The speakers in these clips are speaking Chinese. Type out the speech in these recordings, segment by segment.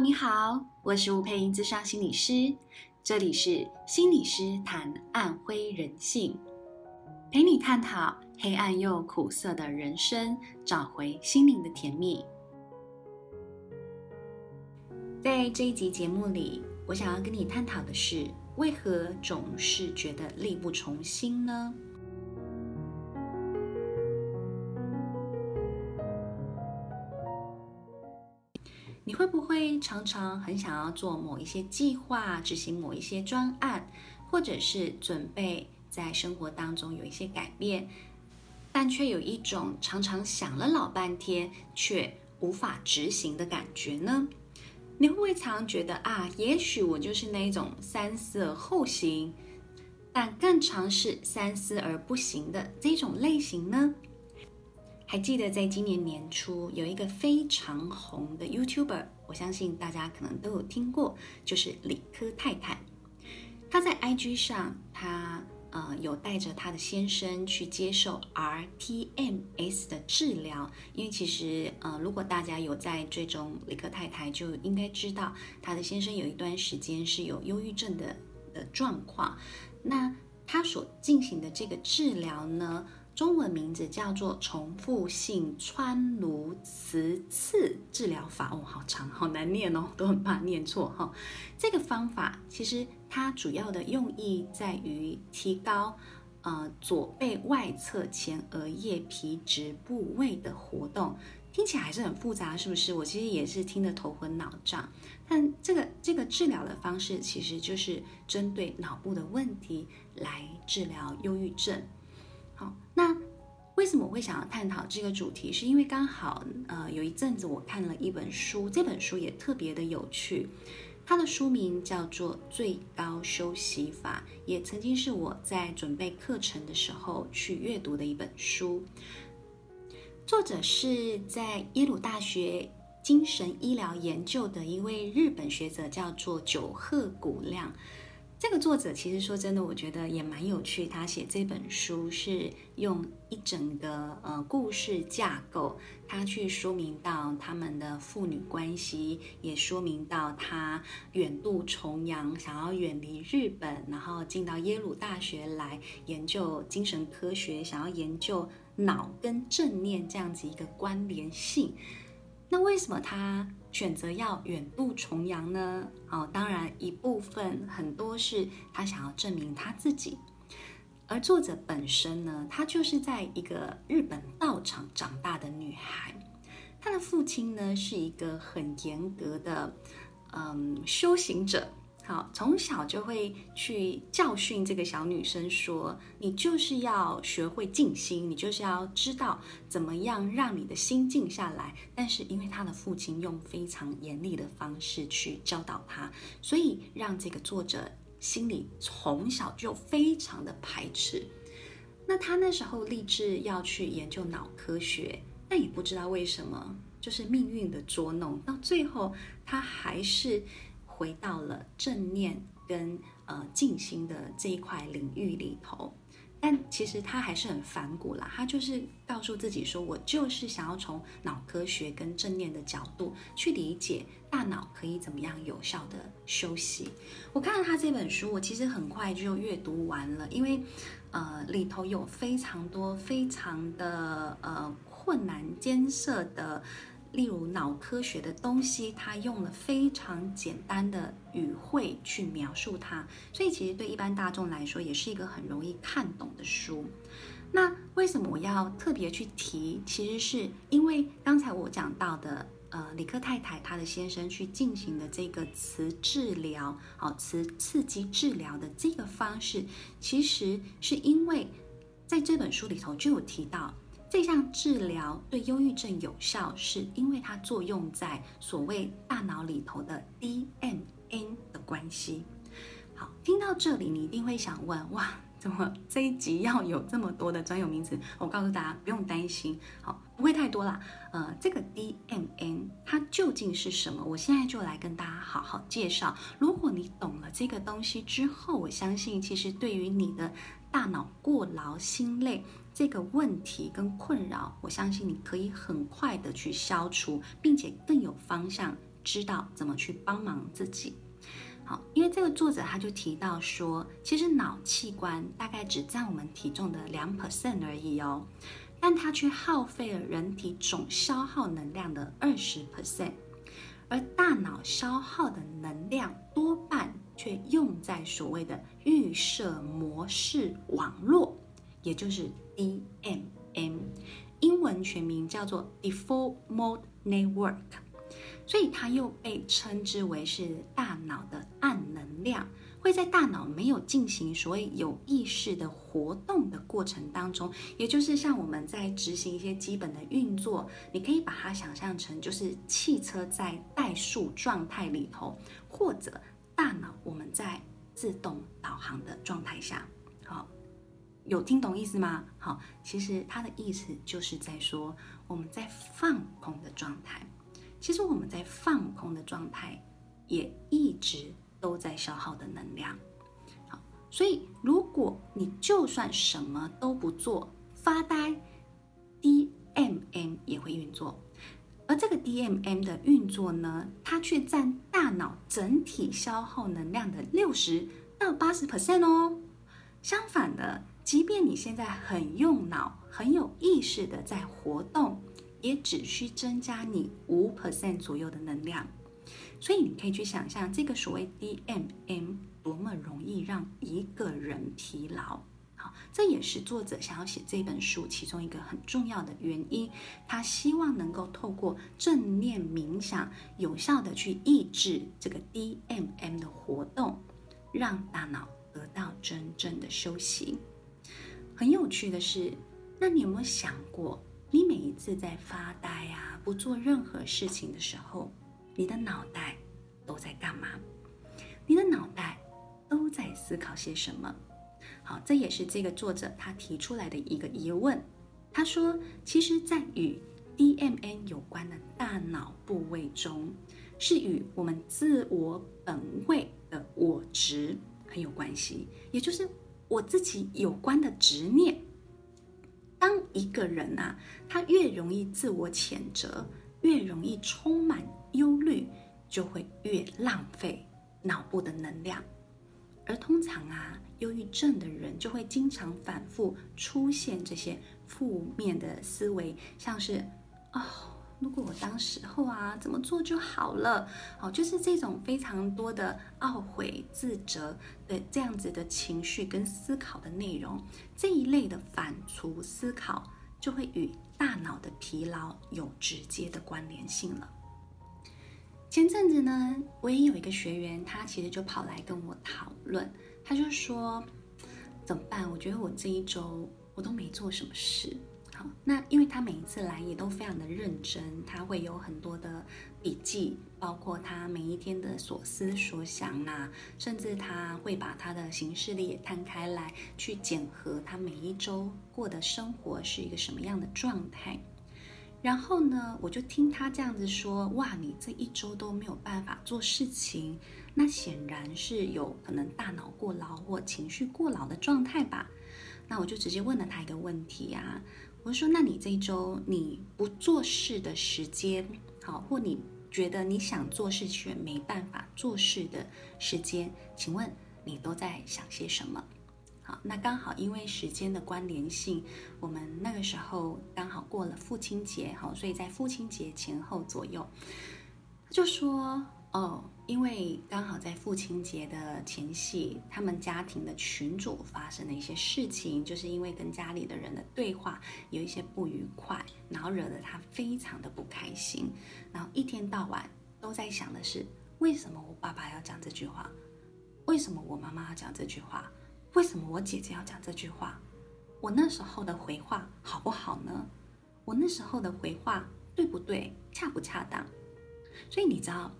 你好，我是吴佩英，咨商心理师，这里是心理师谈暗灰人性，陪你探讨黑暗又苦涩的人生，找回心灵的甜蜜。在这一集节目里，我想要跟你探讨的是，为何总是觉得力不从心呢？你会不会常常很想要做某一些计划，执行某一些专案，或者是准备在生活当中有一些改变，但却有一种常常想了老半天却无法执行的感觉呢？你会不会常觉得啊，也许我就是那一种三思而后行，但更常是三思而不行的这种类型呢？还记得在今年年初有一个非常红的 YouTuber，我相信大家可能都有听过，就是理科太太。她在 IG 上，她呃有带着她的先生去接受 rTMS 的治疗。因为其实呃，如果大家有在追踪理科太太，就应该知道她的先生有一段时间是有忧郁症的的状况。那她所进行的这个治疗呢，中文名字叫做重复性川颅磁刺治疗法哦，好长，好难念哦，都很怕念错哈。这个方法其实它主要的用意在于提高呃左背外侧前额叶皮质部位的活动，听起来还是很复杂，是不是？我其实也是听得头昏脑胀。但这个这个治疗的方式其实就是针对脑部的问题来治疗忧郁症。好，那为什么我会想要探讨这个主题？是因为刚好，呃，有一阵子我看了一本书，这本书也特别的有趣。它的书名叫做《最高休息法》，也曾经是我在准备课程的时候去阅读的一本书。作者是在耶鲁大学精神医疗研究的一位日本学者，叫做久贺古亮。这个作者其实说真的，我觉得也蛮有趣。他写这本书是用一整个呃故事架构，他去说明到他们的父女关系，也说明到他远渡重洋，想要远离日本，然后进到耶鲁大学来研究精神科学，想要研究脑跟正念这样子一个关联性。那为什么他选择要远渡重洋呢？哦，当然一部分很多是他想要证明他自己，而作者本身呢，她就是在一个日本道场长大的女孩，她的父亲呢是一个很严格的嗯修行者。好，从小就会去教训这个小女生说：“你就是要学会静心，你就是要知道怎么样让你的心静下来。”但是因为她的父亲用非常严厉的方式去教导她，所以让这个作者心里从小就非常的排斥。那她那时候立志要去研究脑科学，但也不知道为什么，就是命运的捉弄，到最后她还是。回到了正念跟呃静心的这一块领域里头，但其实他还是很反骨啦。他就是告诉自己说：“我就是想要从脑科学跟正念的角度去理解大脑可以怎么样有效的休息。”我看了他这本书，我其实很快就阅读完了，因为呃里头有非常多非常的呃困难艰涩的。例如脑科学的东西，他用了非常简单的语汇去描述它，所以其实对一般大众来说也是一个很容易看懂的书。那为什么我要特别去提？其实是因为刚才我讲到的，呃，李克太太她的先生去进行的这个磁治疗，好，磁刺激治疗的这个方式，其实是因为在这本书里头就有提到。这项治疗对忧郁症有效，是因为它作用在所谓大脑里头的 DMN 的关系。好，听到这里，你一定会想问：哇，怎么这一集要有这么多的专有名词？我告诉大家，不用担心，好，不会太多啦。呃，这个 DMN 它究竟是什么？我现在就来跟大家好好介绍。如果你懂了这个东西之后，我相信其实对于你的大脑过劳、心累。这个问题跟困扰，我相信你可以很快的去消除，并且更有方向知道怎么去帮忙自己。好，因为这个作者他就提到说，其实脑器官大概只占我们体重的两 percent 而已哦，但它却耗费了人体总消耗能量的二十 percent，而大脑消耗的能量多半却用在所谓的预设模式网络，也就是 DMM，英文全名叫做 Default Mode Network。所以它又被称之为是大脑的暗能量，会在大脑没有进行所谓有意识的活动的过程当中，也就是像我们在执行一些基本的运作，你可以把它想象成就是汽车在怠速状态里头，或者大脑我们在自动导航的状态下。有听懂意思吗？好，其实它的意思就是在说我们在放空的状态。其实我们在放空的状态，也一直都在消耗的能量。好，所以如果你就算什么都不做，发呆，DMM 也会运作。而这个 DMM 的运作呢，它却占大脑整体消耗能量的六十到八十 percent 哦。相反的，即便你现在很用脑、很有意识的在活动。也只需增加你五 percent 左右的能量，所以你可以去想象这个所谓 DMM 多么容易让一个人疲劳。好，这也是作者想要写这本书其中一个很重要的原因。他希望能够透过正念冥想，有效的去抑制这个 DMM 的活动，让大脑得到真正的休息。很有趣的是，那你有没有想过？你每一次在发呆啊，不做任何事情的时候，你的脑袋都在干嘛？你的脑袋都在思考些什么？好，这也是这个作者他提出来的一个疑问。他说，其实，在与 DMM 有关的大脑部位中，是与我们自我本位的我值很有关系，也就是我自己有关的执念。当一个人啊，他越容易自我谴责，越容易充满忧虑，就会越浪费脑部的能量。而通常啊，忧郁症的人就会经常反复出现这些负面的思维，像是哦。如果我当时候啊，怎么做就好了？哦，就是这种非常多的懊悔、自责的这样子的情绪跟思考的内容，这一类的反刍思考，就会与大脑的疲劳有直接的关联性了。前阵子呢，我也有一个学员，他其实就跑来跟我讨论，他就说怎么办？我觉得我这一周我都没做什么事。那因为他每一次来也都非常的认真，他会有很多的笔记，包括他每一天的所思所想啊，甚至他会把他的行事历也摊开来，去检核他每一周过的生活是一个什么样的状态。然后呢，我就听他这样子说，哇，你这一周都没有办法做事情，那显然是有可能大脑过劳或情绪过劳的状态吧？那我就直接问了他一个问题啊。我说：“那你这一周你不做事的时间，好，或你觉得你想做事却没办法做事的时间，请问你都在想些什么？好，那刚好因为时间的关联性，我们那个时候刚好过了父亲节，好，所以在父亲节前后左右，就说。”哦，因为刚好在父亲节的前夕，他们家庭的群组发生了一些事情，就是因为跟家里的人的对话有一些不愉快，然后惹得他非常的不开心，然后一天到晚都在想的是，为什么我爸爸要讲这句话？为什么我妈妈要讲这句话？为什么我姐姐要讲这句话？我那时候的回话好不好呢？我那时候的回话对不对？恰不恰当？所以你知道。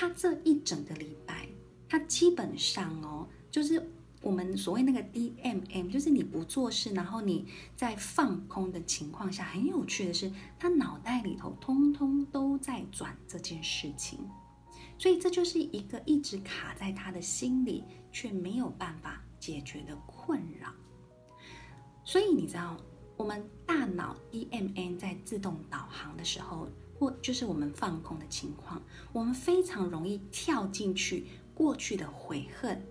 他这一整个礼拜，他基本上哦，就是我们所谓那个 DMM，就是你不做事，然后你在放空的情况下，很有趣的是，他脑袋里头通通都在转这件事情，所以这就是一个一直卡在他的心里却没有办法解决的困扰。所以你知道，我们大脑 DMM 在自动导航的时候。或就是我们放空的情况，我们非常容易跳进去过去的悔恨，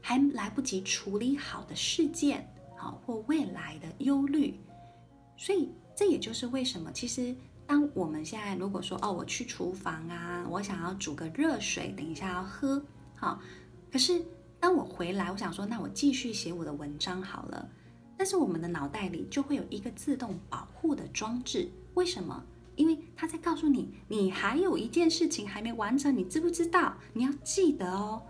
还来不及处理好的事件，好或未来的忧虑。所以这也就是为什么，其实当我们现在如果说哦，我去厨房啊，我想要煮个热水，等一下要喝，好，可是当我回来，我想说，那我继续写我的文章好了。但是我们的脑袋里就会有一个自动保护的装置，为什么？因为他在告诉你，你还有一件事情还没完成，你知不知道？你要记得哦。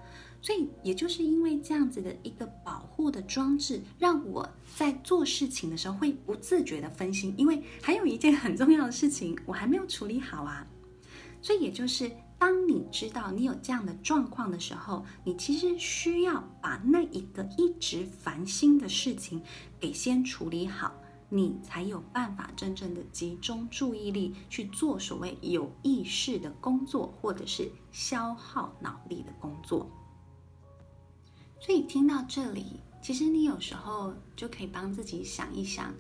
所以，也就是因为这样子的一个保护的装置，让我在做事情的时候会不自觉的分心，因为还有一件很重要的事情我还没有处理好啊。所以，也就是当你知道你有这样的状况的时候，你其实需要把那一个一直烦心的事情给先处理好。你才有办法真正的集中注意力去做所谓有意识的工作，或者是消耗脑力的工作。所以听到这里，其实你有时候就可以帮自己想一想：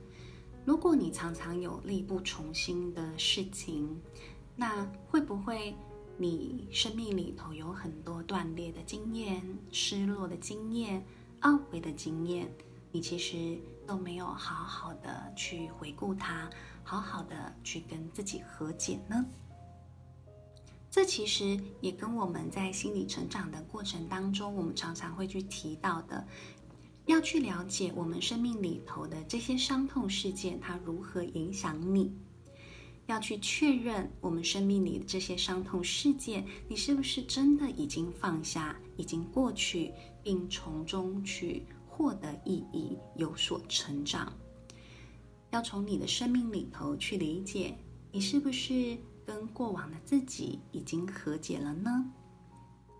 如果你常常有力不从心的事情，那会不会你生命里头有很多断裂的经验、失落的经验、懊悔的经验？你其实都没有好好的去回顾它，好好的去跟自己和解呢？这其实也跟我们在心理成长的过程当中，我们常常会去提到的，要去了解我们生命里头的这些伤痛事件，它如何影响你，要去确认我们生命里的这些伤痛事件，你是不是真的已经放下，已经过去，并从中去。获得意义，有所成长，要从你的生命里头去理解，你是不是跟过往的自己已经和解了呢？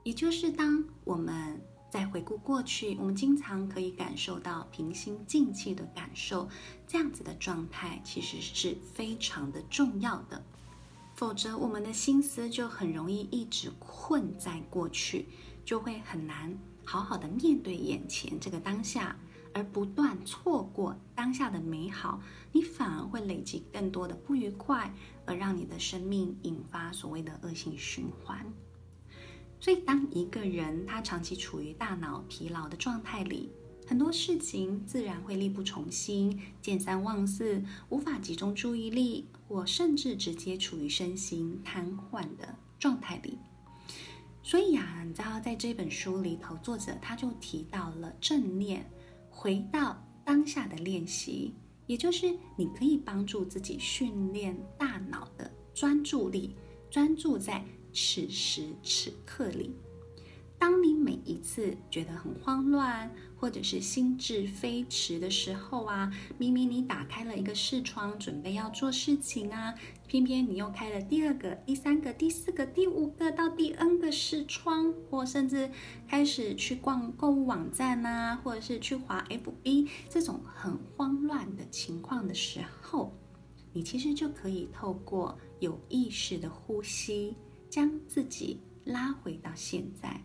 也就是当我们在回顾过去，我们经常可以感受到平心静气的感受，这样子的状态其实是非常的重要的。否则，我们的心思就很容易一直困在过去，就会很难。好好的面对眼前这个当下，而不断错过当下的美好，你反而会累积更多的不愉快，而让你的生命引发所谓的恶性循环。所以，当一个人他长期处于大脑疲劳的状态里，很多事情自然会力不从心、见三忘四，无法集中注意力，或甚至直接处于身心瘫痪的状态里。所以啊，你知道，在这本书里头，作者他就提到了正念，回到当下的练习，也就是你可以帮助自己训练大脑的专注力，专注在此时此刻里。当你每一次觉得很慌乱，或者是心智飞驰的时候啊，明明你打开了一个视窗，准备要做事情啊，偏偏你又开了第二个、第三个、第四个、第五个到第 N 个视窗，或甚至开始去逛购物网站啊，或者是去滑 FB，这种很慌乱的情况的时候，你其实就可以透过有意识的呼吸，将自己拉回到现在。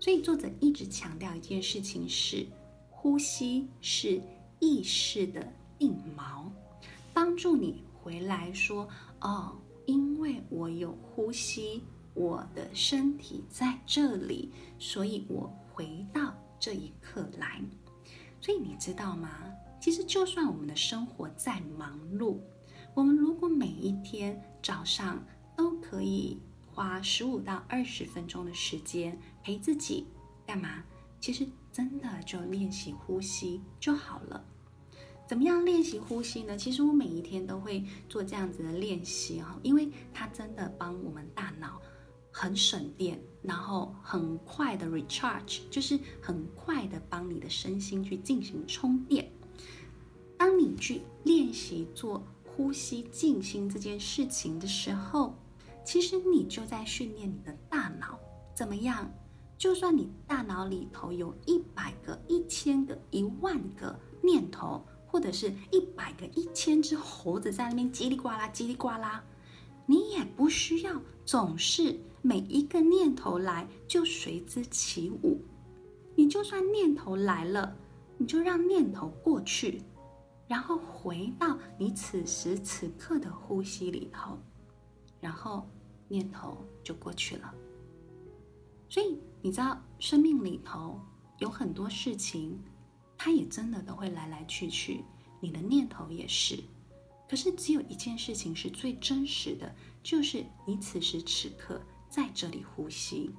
所以作者一直强调一件事情是，呼吸是意识的定锚，帮助你回来说，哦，因为我有呼吸，我的身体在这里，所以我回到这一刻来。所以你知道吗？其实就算我们的生活再忙碌，我们如果每一天早上都可以。花十五到二十分钟的时间陪自己干嘛？其实真的就练习呼吸就好了。怎么样练习呼吸呢？其实我每一天都会做这样子的练习哈，因为它真的帮我们大脑很省电，然后很快的 recharge，就是很快的帮你的身心去进行充电。当你去练习做呼吸静心这件事情的时候，其实你就在训练你的大脑，怎么样？就算你大脑里头有一百个、一千个、一万个念头，或者是一百个、一千只猴子在那边叽里呱啦、叽里呱啦，你也不需要总是每一个念头来就随之起舞。你就算念头来了，你就让念头过去，然后回到你此时此刻的呼吸里头。然后念头就过去了。所以你知道，生命里头有很多事情，它也真的都会来来去去，你的念头也是。可是只有一件事情是最真实的，就是你此时此刻在这里呼吸。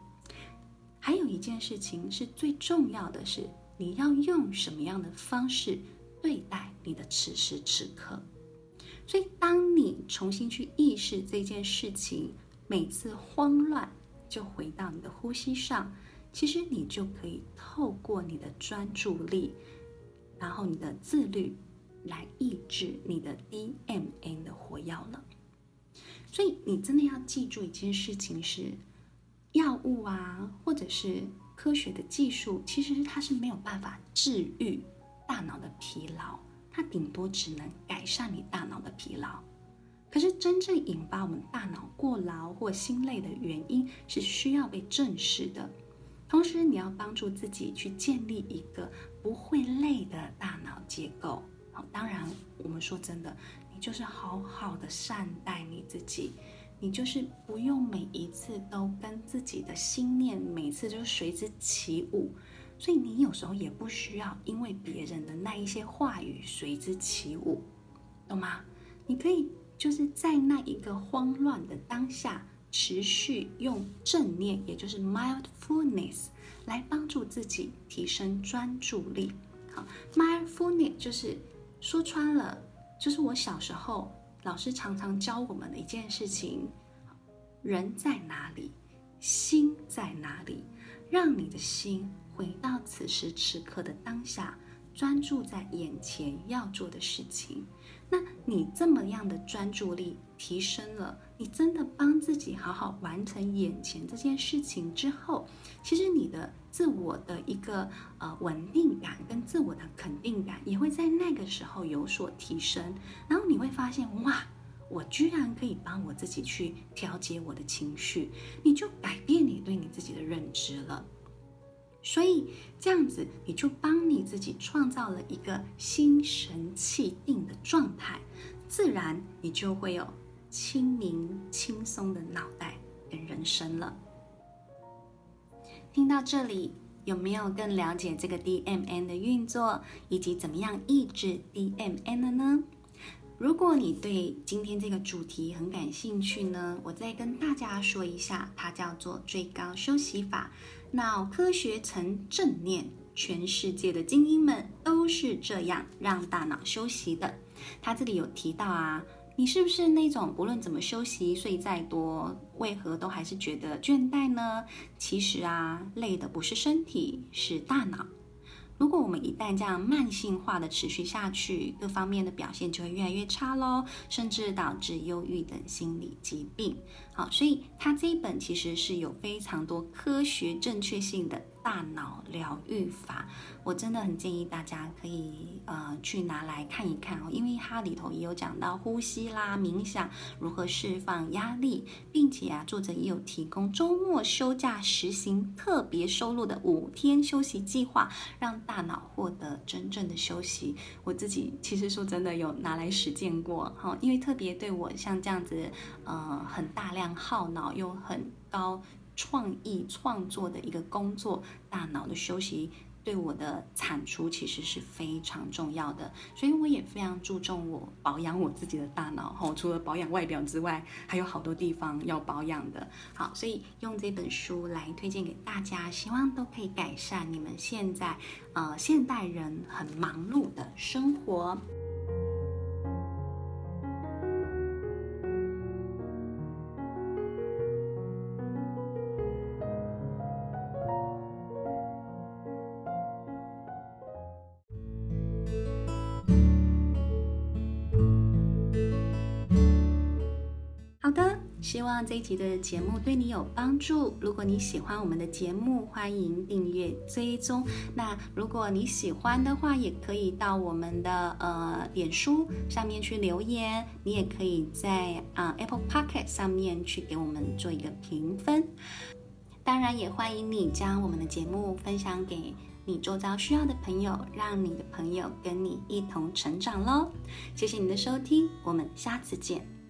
还有一件事情是最重要的是，你要用什么样的方式对待你的此时此刻。所以，当你重新去意识这件事情，每次慌乱就回到你的呼吸上，其实你就可以透过你的专注力，然后你的自律。来抑制你的 DMN 的活药了，所以你真的要记住一件事情是，药物啊，或者是科学的技术，其实它是没有办法治愈大脑的疲劳，它顶多只能改善你大脑的疲劳。可是真正引发我们大脑过劳或心累的原因，是需要被正视的。同时，你要帮助自己去建立一个不会累的大脑结构。好，当然，我们说真的，你就是好好的善待你自己，你就是不用每一次都跟自己的心念每次就随之起舞，所以你有时候也不需要因为别人的那一些话语随之起舞，懂吗？你可以就是在那一个慌乱的当下，持续用正念，也就是 mindfulness 来帮助自己提升专注力。好，mindfulness 就是。说穿了，就是我小时候老师常常教我们的一件事情：人在哪里，心在哪里？让你的心回到此时此刻的当下，专注在眼前要做的事情。那你这么样的专注力提升了，你真的帮自己好好完成眼前这件事情之后，其实你的自我的一个呃稳定感跟自我的肯定感也会在那个时候有所提升。然后你会发现，哇，我居然可以帮我自己去调节我的情绪，你就改变你对你自己的认知了。所以这样子，你就帮你自己创造了一个心神气定的状态，自然你就会有清明轻松的脑袋跟人生了。听到这里，有没有更了解这个 DMN 的运作，以及怎么样抑制 DMN 的呢？如果你对今天这个主题很感兴趣呢，我再跟大家说一下，它叫做最高休息法。脑科学曾正念，全世界的精英们都是这样让大脑休息的。他这里有提到啊，你是不是那种不论怎么休息，睡再多，为何都还是觉得倦怠呢？其实啊，累的不是身体，是大脑。如果我们一旦这样慢性化的持续下去，各方面的表现就会越来越差喽，甚至导致忧郁等心理疾病。好，所以它这一本其实是有非常多科学正确性的。大脑疗愈法，我真的很建议大家可以呃去拿来看一看哦，因为它里头也有讲到呼吸啦、冥想如何释放压力，并且啊，作者也有提供周末休假实行特别收录的五天休息计划，让大脑获得真正的休息。我自己其实说真的有拿来实践过哈，因为特别对我像这样子呃很大量耗脑又很高。创意创作的一个工作，大脑的休息对我的产出其实是非常重要的，所以我也非常注重我保养我自己的大脑。哈，除了保养外表之外，还有好多地方要保养的。好，所以用这本书来推荐给大家，希望都可以改善你们现在呃现代人很忙碌的生活。集的节目对你有帮助。如果你喜欢我们的节目，欢迎订阅追踪。那如果你喜欢的话，也可以到我们的呃脸书上面去留言。你也可以在啊、Apple Pocket 上面去给我们做一个评分。当然，也欢迎你将我们的节目分享给你周遭需要的朋友，让你的朋友跟你一同成长喽。谢谢你的收听，我们下次见。